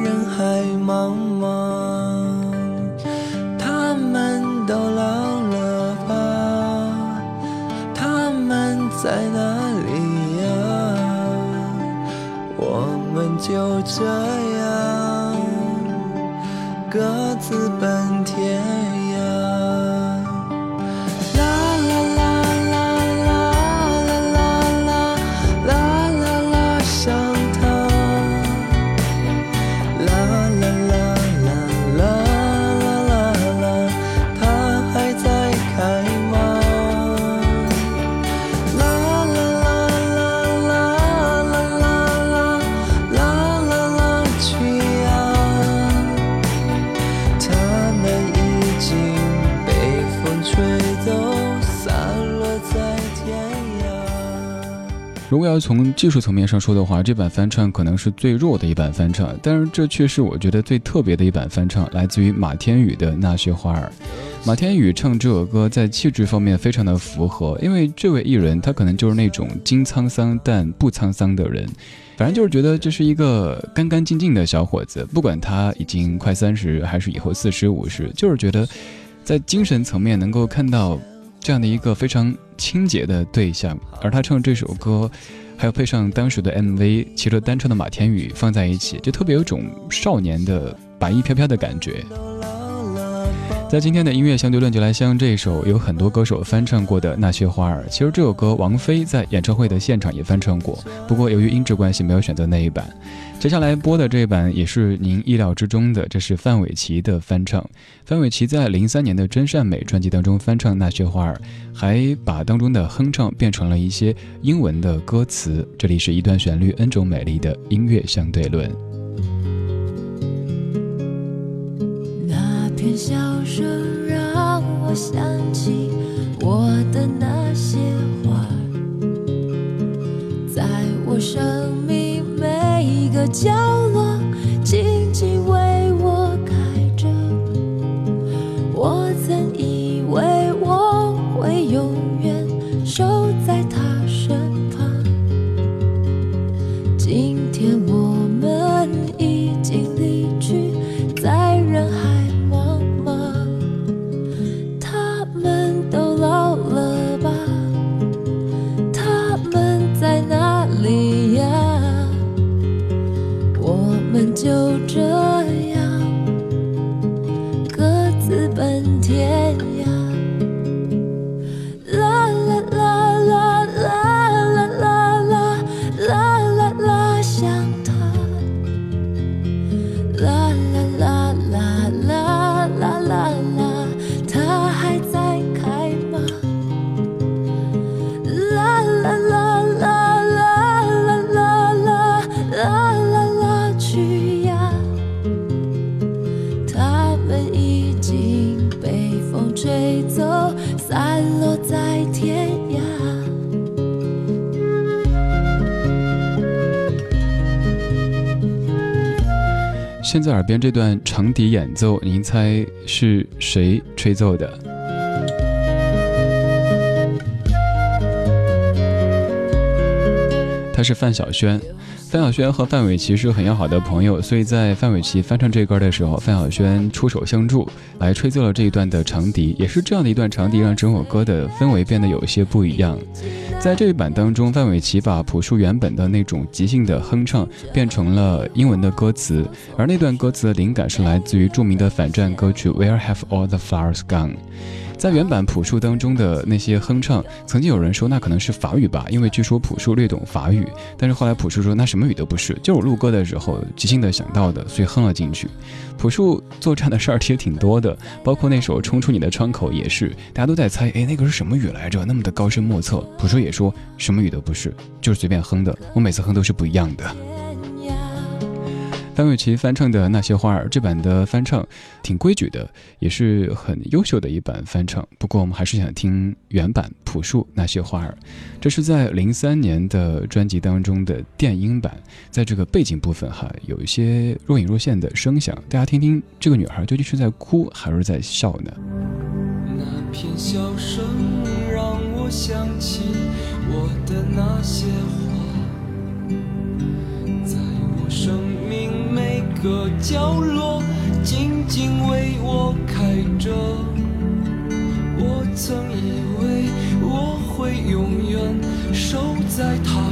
人海茫茫，他们都老了吧？他们在哪里呀？我们就这样如果要从技术层面上说的话，这版翻唱可能是最弱的一版翻唱，但是这却是我觉得最特别的一版翻唱，来自于马天宇的《那些花儿》。马天宇唱这首歌在气质方面非常的符合，因为这位艺人他可能就是那种经沧桑但不沧桑的人，反正就是觉得这是一个干干净净的小伙子，不管他已经快三十还是以后四十五十，就是觉得在精神层面能够看到。这样的一个非常清洁的对象，而他唱这首歌，还有配上当时的 MV，骑着单车的马天宇放在一起，就特别有种少年的白衣飘飘的感觉。在今天的音乐相对论，就来像这一首有很多歌手翻唱过的《那些花儿》。其实这首歌王菲在演唱会的现场也翻唱过，不过由于音质关系，没有选择那一版。接下来播的这一版也是您意料之中的，这是范玮琪的翻唱。范玮琪在零三年的《真善美》专辑当中翻唱《那些花儿》，还把当中的哼唱变成了一些英文的歌词。这里是一段旋律，N 种美丽的音乐相对论。喧笑声让我想起我的那些花，在我生命每一个角落，现在耳边这段长笛演奏，您猜是谁吹奏的？他是范晓萱。范晓萱和范玮琪是很要好的朋友，所以在范玮琪翻唱这歌的时候，范晓萱出手相助，来吹奏了这一段的长笛。也是这样的一段长笛，让整首歌的氛围变得有些不一样。在这一版当中，范玮琪把朴树原本的那种即兴的哼唱变成了英文的歌词，而那段歌词的灵感是来自于著名的反战歌曲《Where Have All the Flowers Gone》。在原版朴树当中的那些哼唱，曾经有人说那可能是法语吧，因为据说朴树略懂法语。但是后来朴树说那什么语都不是，就是我录歌的时候即兴的想到的，所以哼了进去。朴树做这样的事儿其实挺多的，包括那首《冲出你的窗口》也是，大家都在猜，哎，那个是什么语来着？那么的高深莫测。朴树也说什么语都不是，就是随便哼的。我每次哼都是不一样的。范玮琪翻唱的《那些花儿》这版的翻唱挺规矩的，也是很优秀的一版翻唱。不过我们还是想听原版朴树《那些花儿》，这是在零三年的专辑当中的电音版。在这个背景部分哈，有一些若隐若现的声响，大家听听这个女孩究竟是在哭还是在笑呢？那片笑声让我想起我的那些花，角落静静为我开着。我曾以为我会永远守在她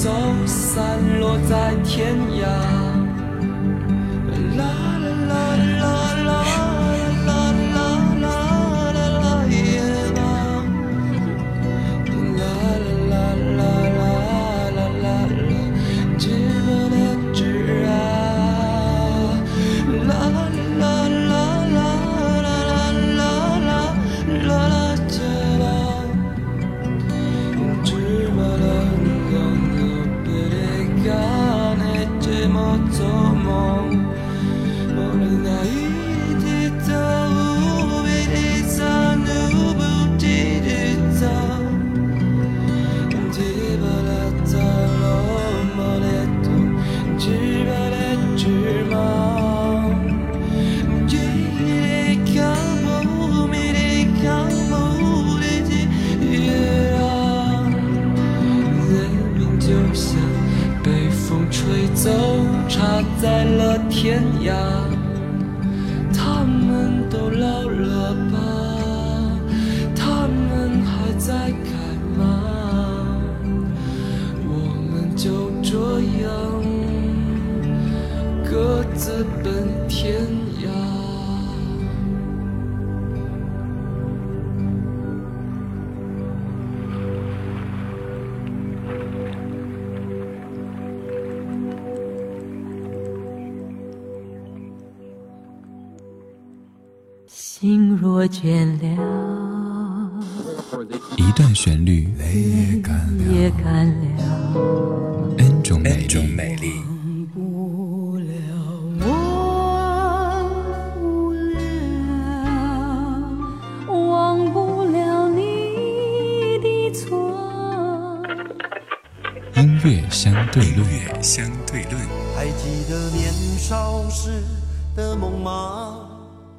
走，散落在天涯。风吹走，插在了天涯。他们都老了吧？他们还在开吗？我们就这样各自奔天涯。见了。一段旋律，干了。N 种美丽。相对论，相对论。还记得年少时的梦吗？